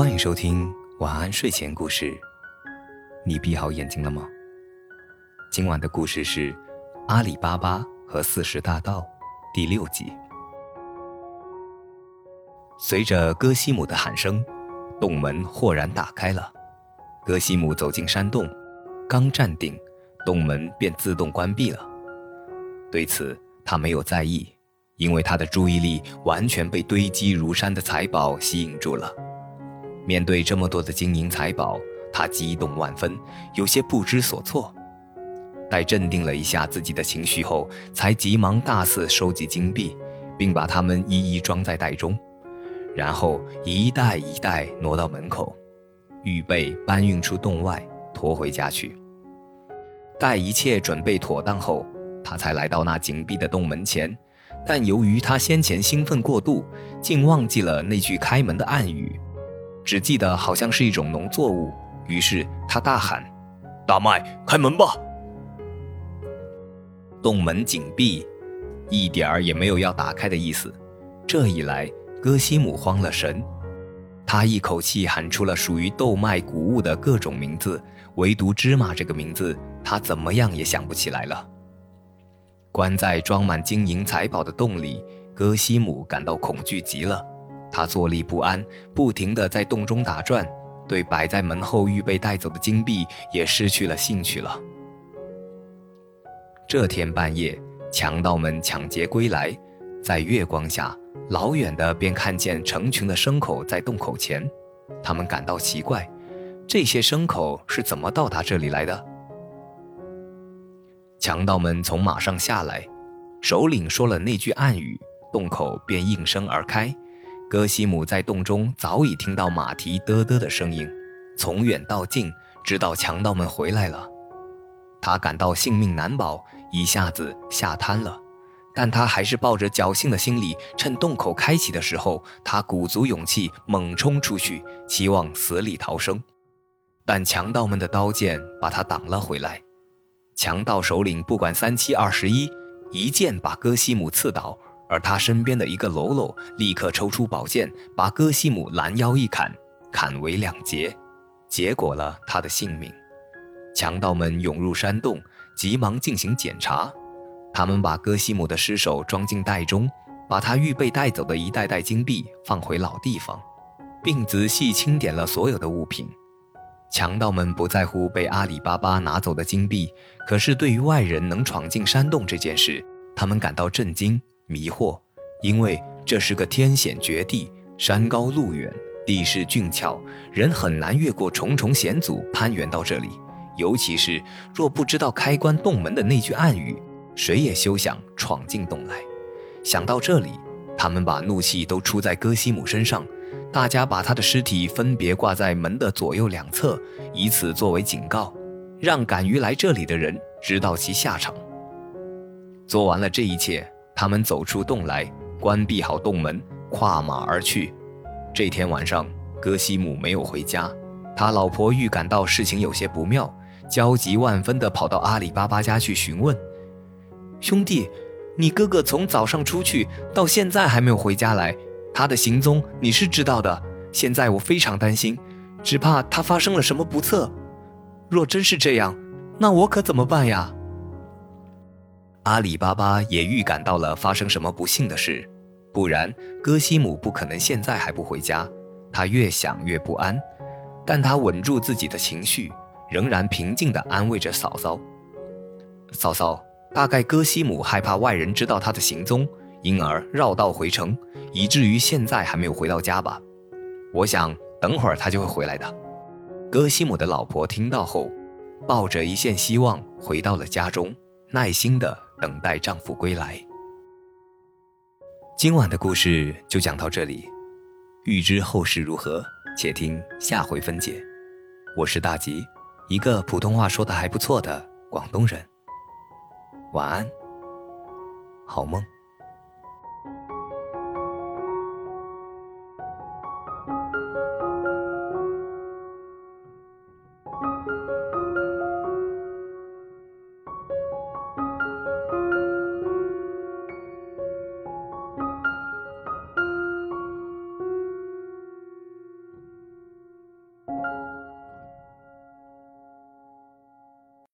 欢迎收听晚安睡前故事。你闭好眼睛了吗？今晚的故事是《阿里巴巴和四十大盗》第六集。随着戈西姆的喊声，洞门豁然打开了。戈西姆走进山洞，刚站定，洞门便自动关闭了。对此，他没有在意，因为他的注意力完全被堆积如山的财宝吸引住了。面对这么多的金银财宝，他激动万分，有些不知所措。待镇定了一下自己的情绪后，才急忙大肆收集金币，并把它们一一装在袋中，然后一袋一袋挪到门口，预备搬运出洞外，驮回家去。待一切准备妥当后，他才来到那紧闭的洞门前，但由于他先前兴奋过度，竟忘记了那句开门的暗语，只记得好像是一种农作物。于是他大喊：“大麦，开门吧！”洞门紧闭，一点儿也没有要打开的意思。这一来，戈西姆慌了神，他一口气喊出了属于豆麦谷物的各种名字，唯独芝麻这个名字，他怎么样也想不起来了。关在装满金银财宝的洞里，戈西姆感到恐惧极了，他坐立不安，不停地在洞中打转，对摆在门后预备带走的金币也失去了兴趣了。这天半夜，强盗们抢劫归来，在月光下，老远的便看见成群的牲口在洞口前。他们感到奇怪，这些牲口是怎么到达这里来的？强盗们从马上下来，首领说了那句暗语，洞口便应声而开。戈西姆在洞中早已听到马蹄嘚嘚的声音，从远到近，知道强盗们回来了。他感到性命难保。一下子吓瘫了，但他还是抱着侥幸的心理，趁洞口开启的时候，他鼓足勇气猛冲出去，期望死里逃生。但强盗们的刀剑把他挡了回来。强盗首领不管三七二十一，一剑把戈西姆刺倒，而他身边的一个喽啰立刻抽出宝剑，把戈西姆拦腰一砍，砍为两截，结果了他的性命。强盗们涌入山洞。急忙进行检查，他们把戈西姆的尸首装进袋中，把他预备带走的一袋袋金币放回老地方，并仔细清点了所有的物品。强盗们不在乎被阿里巴巴拿走的金币，可是对于外人能闯进山洞这件事，他们感到震惊、迷惑，因为这是个天险绝地，山高路远，地势峻峭，人很难越过重重险阻攀援到这里。尤其是若不知道开关洞门的那句暗语，谁也休想闯进洞来。想到这里，他们把怒气都出在戈西姆身上。大家把他的尸体分别挂在门的左右两侧，以此作为警告，让敢于来这里的人知道其下场。做完了这一切，他们走出洞来，关闭好洞门，跨马而去。这天晚上，戈西姆没有回家，他老婆预感到事情有些不妙。焦急万分地跑到阿里巴巴家去询问：“兄弟，你哥哥从早上出去到现在还没有回家来，他的行踪你是知道的。现在我非常担心，只怕他发生了什么不测。若真是这样，那我可怎么办呀？”阿里巴巴也预感到了发生什么不幸的事，不然戈西姆不可能现在还不回家。他越想越不安，但他稳住自己的情绪。仍然平静地安慰着嫂嫂。嫂嫂，大概戈西姆害怕外人知道他的行踪，因而绕道回城，以至于现在还没有回到家吧？我想等会儿他就会回来的。戈西姆的老婆听到后，抱着一线希望回到了家中，耐心地等待丈夫归来。今晚的故事就讲到这里，欲知后事如何，且听下回分解。我是大吉。一个普通话说的还不错的广东人，晚安，好梦。